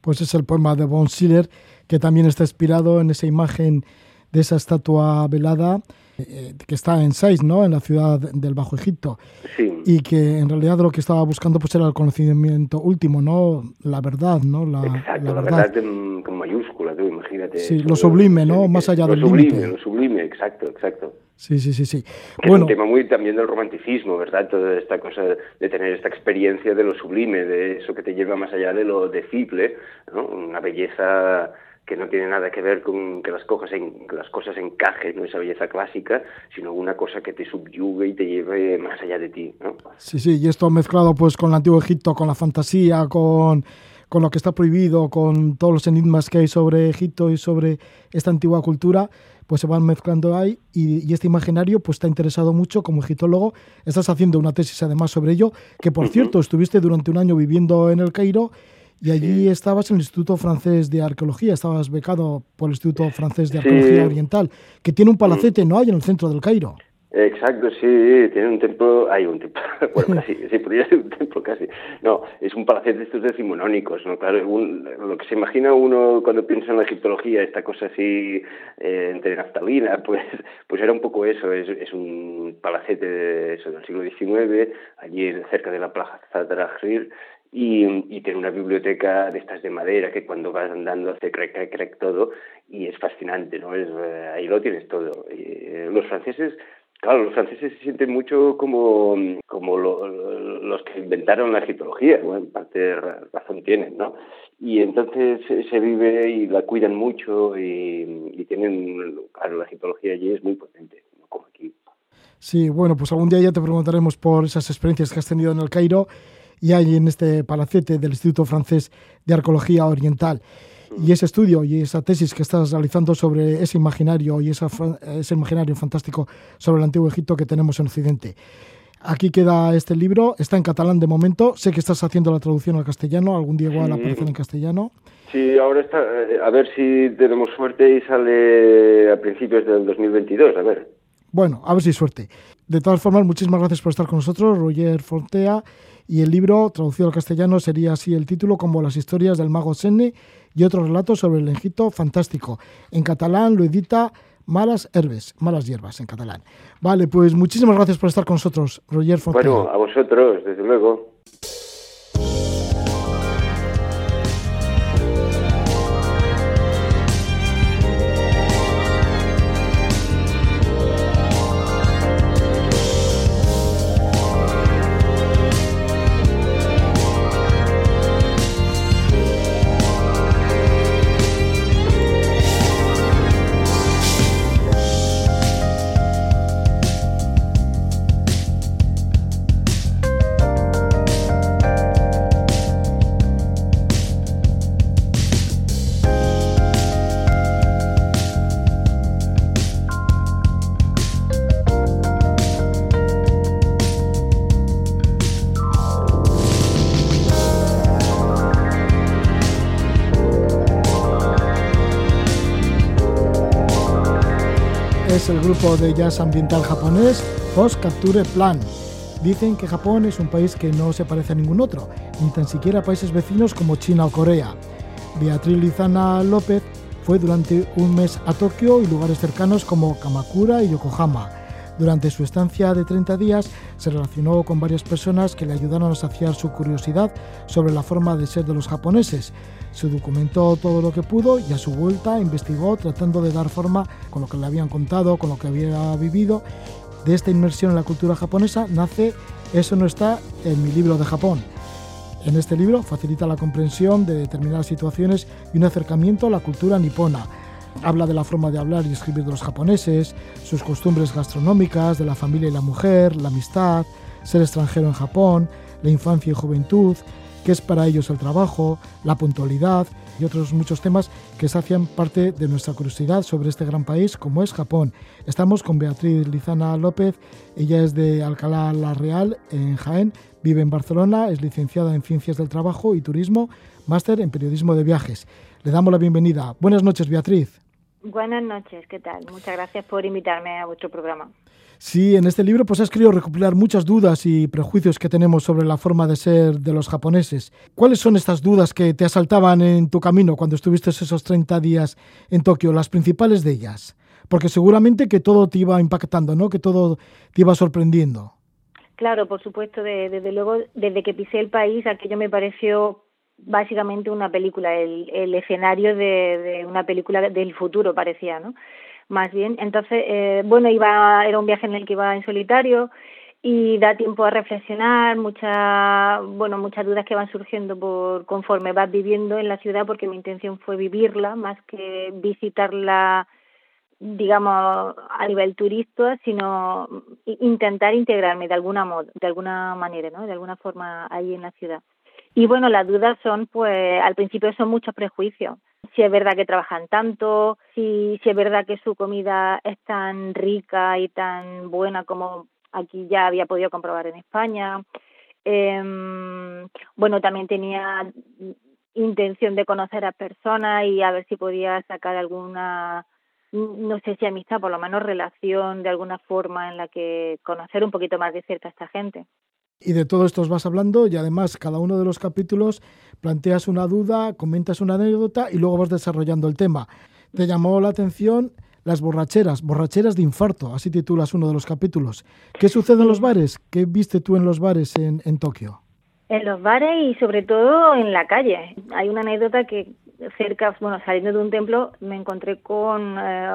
S1: Pues es el poema de Von Schiller, que también está inspirado en esa imagen de esa estatua velada eh, que está en Sais, ¿no? En la ciudad del Bajo Egipto.
S4: Sí.
S1: Y que en realidad lo que estaba buscando pues era el conocimiento último, ¿no? La verdad, ¿no?
S4: La, Exacto, la verdad, con mayúscula, tú imagínate.
S1: Sí, lo sublime, ¿no? Más allá del
S4: límite. Lo
S1: sublime,
S4: lo sublime, exacto, exacto.
S1: Sí, sí, sí, sí.
S4: bueno, es un tema muy también del romanticismo, ¿verdad? Toda esta cosa de tener esta experiencia de lo sublime, de eso que te lleva más allá de lo decible, ¿no? Una belleza que no tiene nada que ver con que las cosas, en, las cosas encajen, no esa belleza clásica, sino una cosa que te subyugue y te lleve más allá de ti. ¿no?
S1: Sí, sí, y esto mezclado pues con el antiguo Egipto, con la fantasía, con, con lo que está prohibido, con todos los enigmas que hay sobre Egipto y sobre esta antigua cultura, pues se van mezclando ahí y, este imaginario pues está interesado mucho como egiptólogo. Estás haciendo una tesis además sobre ello, que por cierto estuviste durante un año viviendo en el Cairo y allí estabas en el Instituto Francés de Arqueología, estabas becado por el Instituto Francés de Arqueología Oriental, que tiene un palacete, ¿no? Hay en el centro del Cairo.
S4: Exacto, sí, tiene un templo, hay un templo, bueno, casi, sí, podría ser un templo casi. No, es un palacete de estos decimonónicos, ¿no? Claro, lo que se imagina uno cuando piensa en la egiptología, esta cosa así eh, entre naftalina, pues, pues era un poco eso, es, es un palacete de, eso, del siglo XIX, allí cerca de la plaza Zadrajir, y, y, tiene una biblioteca de estas de madera que cuando vas andando hace crack, crack, crack todo y es fascinante, ¿no? Es, eh, ahí lo tienes todo. Eh, los franceses, claro, los franceses se sienten mucho como, como los que inventaron la egiptología, bueno, en parte razón tienen, ¿no? Y entonces se vive y la cuidan mucho y, y tienen, claro, la egiptología allí es muy potente, como aquí.
S1: Sí, bueno, pues algún día ya te preguntaremos por esas experiencias que has tenido en el Cairo y hay en este palacete del Instituto Francés de Arqueología Oriental. Y ese estudio y esa tesis que estás realizando sobre ese imaginario y esa, ese imaginario fantástico sobre el antiguo Egipto que tenemos en Occidente. Aquí queda este libro, está en catalán de momento. Sé que estás haciendo la traducción al castellano, algún día igual aparece en castellano.
S4: Sí, ahora está, eh, a ver si tenemos suerte y sale a principios del 2022, a ver.
S1: Bueno, a ver si suerte. De todas formas, muchísimas gracias por estar con nosotros, Roger Fontea. Y el libro, traducido al castellano, sería así el título como Las historias del mago Senne y otros relatos sobre el Egipto fantástico. En catalán lo edita Malas Herbes, Malas Hierbas en catalán. Vale, pues muchísimas gracias por estar con nosotros, Roger Fontea.
S4: Bueno, a vosotros, desde luego.
S1: El grupo de jazz ambiental japonés Post Capture Plan. Dicen que Japón es un país que no se parece a ningún otro, ni tan siquiera a países vecinos como China o Corea. Beatriz Lizana López fue durante un mes a Tokio y lugares cercanos como Kamakura y Yokohama. Durante su estancia de 30 días se relacionó con varias personas que le ayudaron a saciar su curiosidad sobre la forma de ser de los japoneses. Se documentó todo lo que pudo y a su vuelta investigó tratando de dar forma con lo que le habían contado, con lo que había vivido. De esta inmersión en la cultura japonesa nace Eso no está en mi libro de Japón. En este libro facilita la comprensión de determinadas situaciones y un acercamiento a la cultura nipona Habla de la forma de hablar y escribir de los japoneses, sus costumbres gastronómicas, de la familia y la mujer, la amistad, ser extranjero en Japón, la infancia y juventud, qué es para ellos el trabajo, la puntualidad y otros muchos temas que sacian parte de nuestra curiosidad sobre este gran país como es Japón. Estamos con Beatriz Lizana López, ella es de Alcalá la Real en Jaén, vive en Barcelona, es licenciada en Ciencias del Trabajo y Turismo, máster en Periodismo de Viajes. Le damos la bienvenida. Buenas noches, Beatriz.
S5: Buenas noches, ¿qué tal? Muchas gracias por invitarme a vuestro programa.
S1: Sí, en este libro pues has querido recopilar muchas dudas y prejuicios que tenemos sobre la forma de ser de los japoneses. ¿Cuáles son estas dudas que te asaltaban en tu camino cuando estuviste esos 30 días en Tokio? Las principales de ellas. Porque seguramente que todo te iba impactando, ¿no? Que todo te iba sorprendiendo.
S5: Claro, por supuesto, desde luego, desde que pisé el país, aquello me pareció básicamente una película, el, el escenario de, de, una película del futuro parecía, ¿no? Más bien, entonces, eh, bueno, iba, era un viaje en el que iba en solitario y da tiempo a reflexionar, muchas, bueno, muchas dudas que van surgiendo por conforme vas viviendo en la ciudad, porque mi intención fue vivirla más que visitarla digamos a nivel turista sino intentar integrarme de alguna modo, de alguna manera no de alguna forma ahí en la ciudad. Y bueno las dudas son pues al principio son muchos prejuicios si es verdad que trabajan tanto si si es verdad que su comida es tan rica y tan buena como aquí ya había podido comprobar en España eh, bueno también tenía intención de conocer a personas y a ver si podía sacar alguna no sé si amistad, por lo menos relación de alguna forma en la que conocer un poquito más de cerca a esta gente.
S1: Y de todo esto os vas hablando y además cada uno de los capítulos planteas una duda, comentas una anécdota y luego vas desarrollando el tema. Te llamó la atención las borracheras, borracheras de infarto, así titulas uno de los capítulos. ¿Qué sucede en los bares? ¿Qué viste tú en los bares en, en Tokio?
S5: En los bares y sobre todo en la calle. Hay una anécdota que cerca, bueno, saliendo de un templo, me encontré con, eh,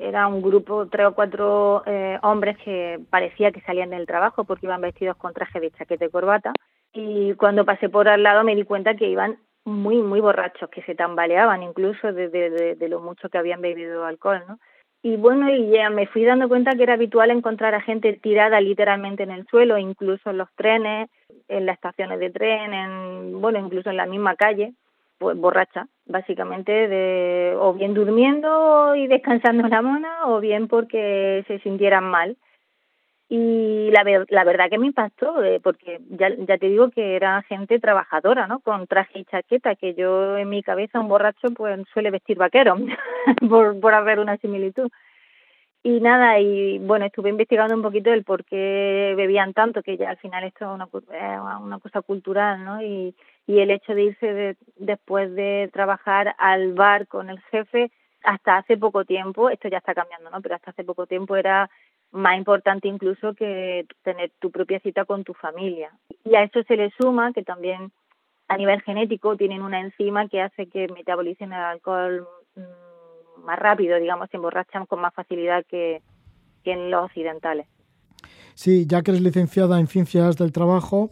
S5: era un grupo, tres o cuatro eh, hombres que parecía que salían del trabajo porque iban vestidos con traje de chaqueta y corbata. Y cuando pasé por al lado me di cuenta que iban muy, muy borrachos, que se tambaleaban incluso de, de, de, lo mucho que habían bebido alcohol, ¿no? Y bueno, y ya me fui dando cuenta que era habitual encontrar a gente tirada literalmente en el suelo, incluso en los trenes, en las estaciones de tren, en, bueno, incluso en la misma calle pues borracha, básicamente, de, o bien durmiendo y descansando en la mona, o bien porque se sintieran mal. Y la, la verdad que me impactó, eh, porque ya, ya te digo que era gente trabajadora, ¿no? Con traje y chaqueta, que yo en mi cabeza un borracho pues suele vestir vaquero, por, por haber una similitud. Y nada, y bueno, estuve investigando un poquito el por qué bebían tanto, que ya al final esto es una, una cosa cultural, ¿no? Y, y el hecho de irse después de trabajar al bar con el jefe hasta hace poco tiempo, esto ya está cambiando, ¿no? Pero hasta hace poco tiempo era más importante incluso que tener tu propia cita con tu familia. Y a eso se le suma que también a nivel genético tienen una enzima que hace que metabolicen el alcohol mm, más rápido, digamos, se emborrachan con más facilidad que, que en los occidentales.
S1: Sí, ya que eres licenciada en ciencias del trabajo,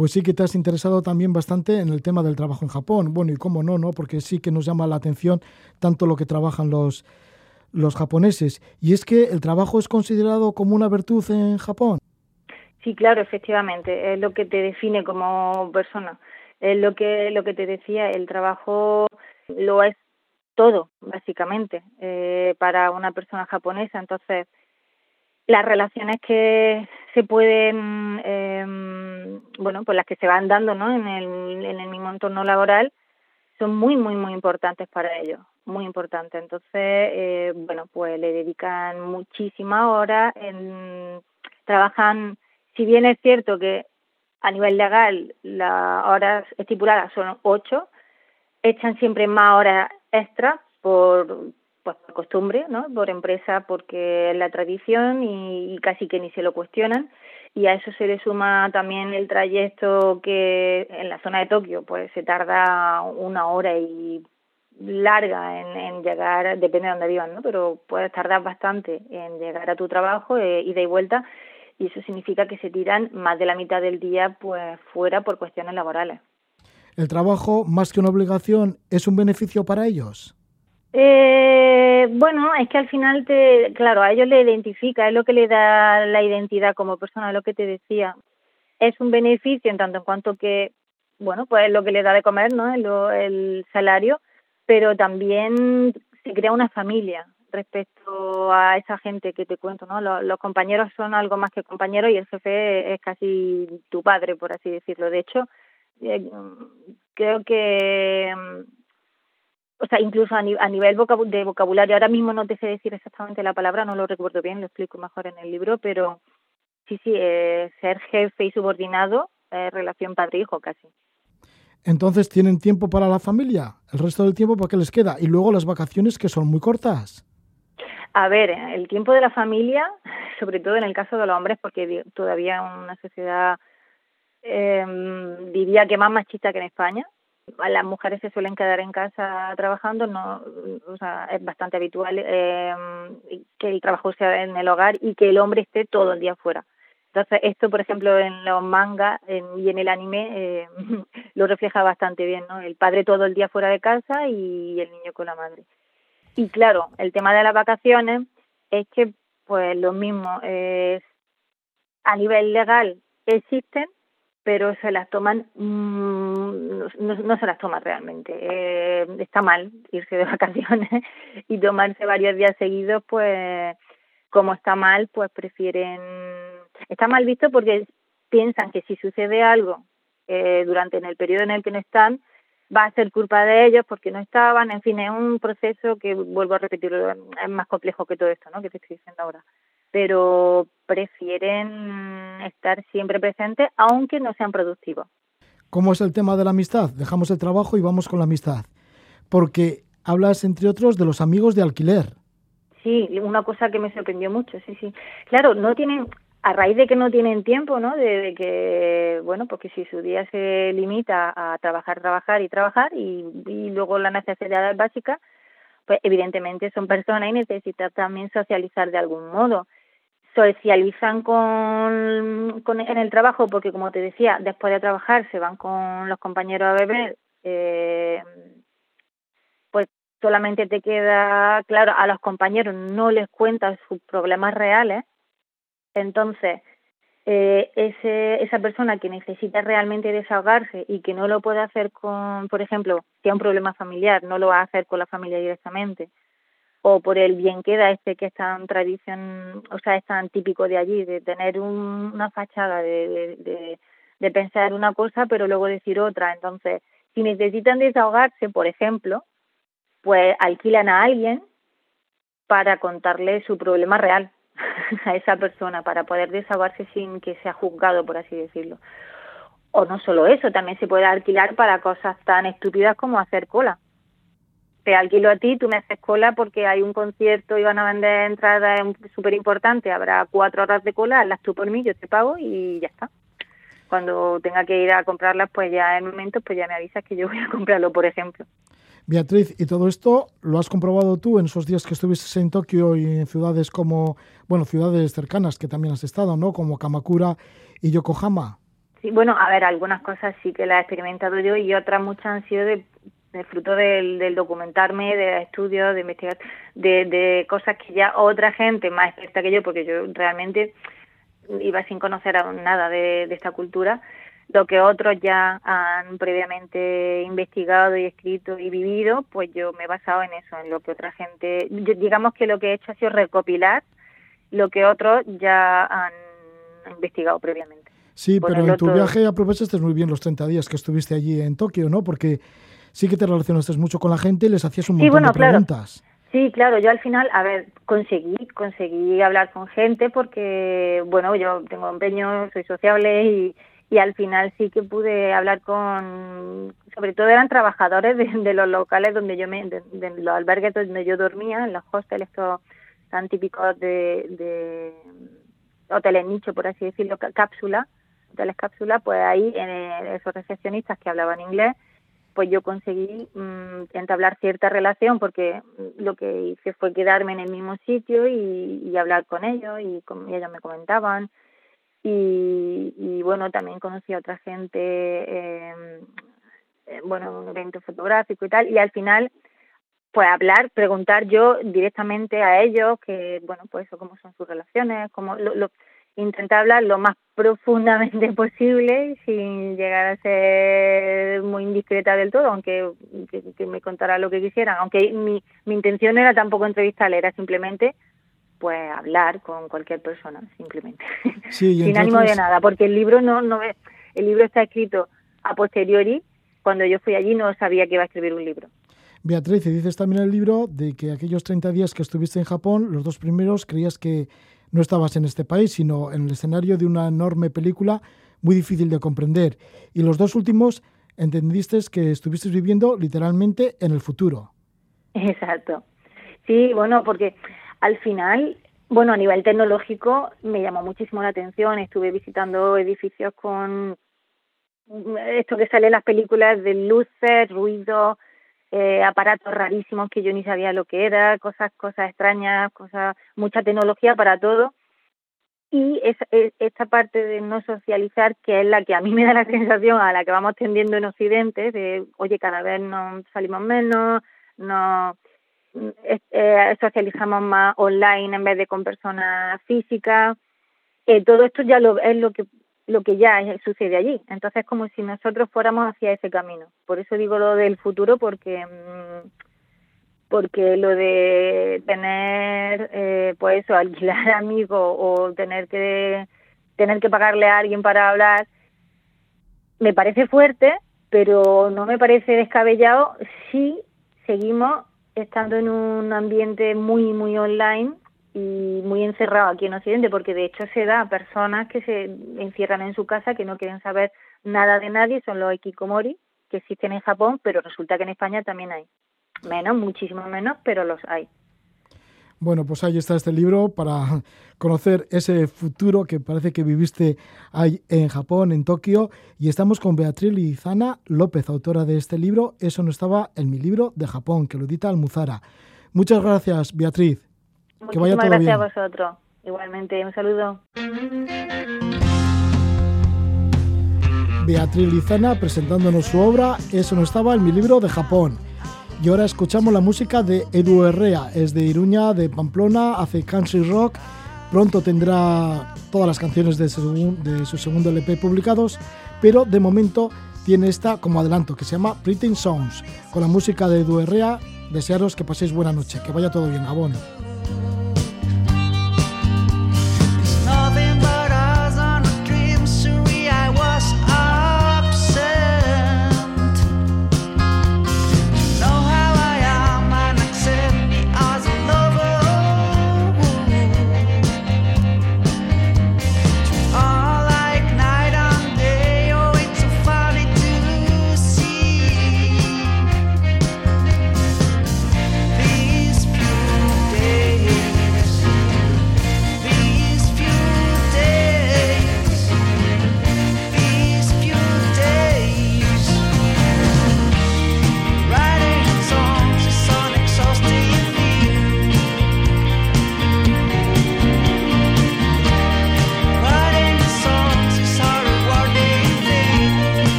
S1: pues sí que te has interesado también bastante en el tema del trabajo en Japón. Bueno, y cómo no, ¿no? Porque sí que nos llama la atención tanto lo que trabajan los, los japoneses. Y es que el trabajo es considerado como una virtud en Japón.
S5: Sí, claro, efectivamente. Es lo que te define como persona. Es lo que, lo que te decía, el trabajo lo es todo, básicamente, eh, para una persona japonesa. Entonces, las relaciones que se pueden, eh, bueno, pues las que se van dando ¿no? en, el, en el mismo entorno laboral son muy, muy, muy importantes para ellos, muy importantes. Entonces, eh, bueno, pues le dedican muchísimas horas, en, trabajan, si bien es cierto que a nivel legal las horas estipuladas son ocho, echan siempre más horas extras por pues por costumbre, ¿no? Por empresa, porque es la tradición y, casi que ni se lo cuestionan. Y a eso se le suma también el trayecto que en la zona de Tokio, pues se tarda una hora y larga en, llegar, depende de dónde vivan, ¿no? Pero puedes tardar bastante en llegar a tu trabajo, eh, ida y vuelta, y eso significa que se tiran más de la mitad del día pues fuera por cuestiones laborales.
S1: ¿El trabajo, más que una obligación, es un beneficio para ellos?
S5: Eh, bueno, es que al final, te, claro, a ellos le identifica, es lo que le da la identidad como persona, lo que te decía. Es un beneficio en tanto en cuanto que, bueno, pues es lo que le da de comer, ¿no? El, el salario, pero también se crea una familia respecto a esa gente que te cuento, ¿no? Los, compañeros son algo más que compañeros y el jefe es casi tu padre, por así decirlo. De hecho, eh, creo que o sea, incluso a, nivel de vocabulario, ahora mismo no te sé decir exactamente la palabra, no lo recuerdo bien, lo explico mejor en el libro, pero sí, sí, eh, ser jefe y subordinado, eh, relación padre-hijo casi.
S1: Entonces, ¿tienen tiempo para la familia? ¿El resto del tiempo para qué les queda? Y luego las vacaciones que son muy cortas.
S5: A ver, el tiempo de la familia, sobre todo en el caso de los hombres, porque todavía una sociedad, eh, diría que más machista que en España, las mujeres se suelen quedar en casa trabajando, no, o sea, es bastante habitual eh, que el trabajo sea en el hogar y que el hombre esté todo el día fuera. Entonces, esto, por ejemplo, en los mangas y en el anime eh, lo refleja bastante bien, ¿no? El padre todo el día fuera de casa y el niño con la madre. Y claro, el tema de las vacaciones es que, pues, lo mismo, es, a nivel legal existen, pero se las toman, mm, no, se las toman realmente. Eh, está mal irse de vacaciones y tomarse varios días seguidos, pues como está mal, pues prefieren, está mal visto porque piensan que si sucede algo eh, durante en el periodo en el que no están, va a ser culpa de ellos porque no estaban, en fin, es un proceso que, vuelvo a repetirlo, es más complejo que todo esto, ¿no?, que te estoy diciendo ahora pero prefieren estar siempre presentes aunque no sean productivos.
S1: ¿Cómo es el tema de la amistad? Dejamos el trabajo y vamos con la amistad. Porque hablas, entre otros, de los amigos de alquiler.
S5: Sí, una cosa que me sorprendió mucho, sí, sí. Claro, no tienen, a raíz de que no tienen tiempo, ¿no? De, que, bueno, porque si su día se limita a trabajar, trabajar y trabajar y, y luego las necesidades básicas, pues evidentemente son personas y necesitan también socializar de algún modo socializan con, con, en el trabajo porque como te decía después de trabajar se van con los compañeros a beber eh, pues solamente te queda claro a los compañeros no les cuentas sus problemas reales. Entonces eh, ese, esa persona que necesita realmente desahogarse y que no lo puede hacer con por ejemplo si hay un problema familiar no lo va a hacer con la familia directamente o por el bien queda este que es tan tradición, o sea, es tan típico de allí, de tener una fachada, de, de, de, pensar una cosa pero luego decir otra. Entonces, si necesitan desahogarse, por ejemplo, pues alquilan a alguien para contarle su problema real a esa persona, para poder desahogarse sin que sea juzgado, por así decirlo. O no solo eso, también se puede alquilar para cosas tan estúpidas como hacer cola te alquilo a ti, tú me haces cola porque hay un concierto y van a vender entradas súper importante, habrá cuatro horas de cola, las tú por mí, yo te pago y ya está. Cuando tenga que ir a comprarlas, pues ya en momentos, pues ya me avisas que yo voy a comprarlo, por ejemplo.
S1: Beatriz, ¿y todo esto lo has comprobado tú en esos días que estuviste en Tokio y en ciudades como, bueno, ciudades cercanas que también has estado, ¿no? Como Kamakura y Yokohama.
S5: Sí, bueno, a ver, algunas cosas sí que las he experimentado yo y otras muchas han sido de de fruto del, del, documentarme, de estudios, de investigar, de, de cosas que ya otra gente más experta que yo, porque yo realmente iba sin conocer nada de, de esta cultura, lo que otros ya han previamente investigado y escrito y vivido, pues yo me he basado en eso, en lo que otra gente, digamos que lo que he hecho ha sido recopilar lo que otros ya han investigado previamente.
S1: Sí, pero en tu viaje aprovechaste muy bien los 30 días que estuviste allí en Tokio, ¿no? Porque sí que te relacionaste mucho con la gente y les hacías un montón de preguntas.
S5: Sí, claro, yo al final, a ver, conseguí, conseguí hablar con gente porque, bueno, yo tengo empeño, soy sociable y, y al final sí que pude hablar con, sobre todo eran trabajadores de, los locales donde yo me, de, los albergues donde yo dormía, en los hostels estos tan típicos de, de hoteles nicho, por así decirlo, cápsula, hoteles cápsula, pues ahí en esos recepcionistas que hablaban inglés, pues yo conseguí mm, entablar cierta relación porque lo que hice fue quedarme en el mismo sitio y, hablar con ellos y, ellos me comentaban. Y, bueno también conocí a otra gente eh, bueno en un evento fotográfico y tal y al final pues hablar preguntar yo directamente a ellos que bueno pues eso cómo son sus relaciones cómo lo, lo intentar hablar lo más profundamente posible sin llegar a ser muy indiscreta del todo, aunque que, me contara lo que quisieran. Aunque mi, mi intención era tampoco entrevistarle, era simplemente pues hablar con cualquier persona, simplemente. sin ánimo de nada, porque el libro no, no el libro está escrito a posteriori, cuando yo fui allí no sabía que iba a escribir un libro.
S1: Beatriz, y dices también en el libro de que aquellos 30 días que estuviste en Japón, los dos primeros creías que no estabas en este país, sino en el escenario de una enorme película muy difícil de comprender. Y los dos últimos entendiste que estuviste viviendo literalmente en el futuro.
S5: Exacto. Sí, bueno, porque al final, bueno, a nivel tecnológico me llamó muchísimo la atención. Estuve visitando edificios con esto que sale en las películas de luces, ruido, eh, aparatos rarísimos que yo ni sabía lo que era, cosas, cosas extrañas, cosas, mucha tecnología para todo. Y es, esta parte de no socializar, que es la que a mí me da la sensación a la que vamos tendiendo en Occidente, de, oye, cada vez nos salimos menos, no eh, socializamos más online en vez de con personas físicas. Eh, todo esto ya lo, es lo que lo que ya sucede allí. Entonces, como si nosotros fuéramos hacia ese camino. Por eso digo lo del futuro, porque mm, porque lo de tener, eh, pues eso, alquilar amigos o tener que tener que pagarle a alguien para hablar, me parece fuerte, pero no me parece descabellado si seguimos estando en un ambiente muy, muy online y muy encerrado aquí en Occidente, porque de hecho se da a personas que se encierran en su casa, que no quieren saber nada de nadie, son los ekikomori, que existen en Japón, pero resulta que en España también hay. Menos, muchísimo menos, pero los hay.
S1: Bueno, pues ahí está este libro para conocer ese futuro que parece que viviste ahí en Japón, en Tokio. Y estamos con Beatriz Lizana López, autora de este libro. Eso no estaba en mi libro de Japón, que lo edita Almuzara. Muchas gracias, Beatriz
S5: que vaya todo gracias a vosotros. Igualmente, un saludo.
S1: Beatriz Lizana presentándonos su obra Eso no estaba en mi libro de Japón. Y ahora escuchamos la música de Edu Herrea, es de Iruña, de Pamplona, hace country rock. Pronto tendrá todas las canciones de su, de su segundo LP publicados, pero de momento tiene esta como adelanto que se llama Pretty Songs. Con la música de Edu Herrea, desearos que paséis buena noche, que vaya todo bien, Gabón.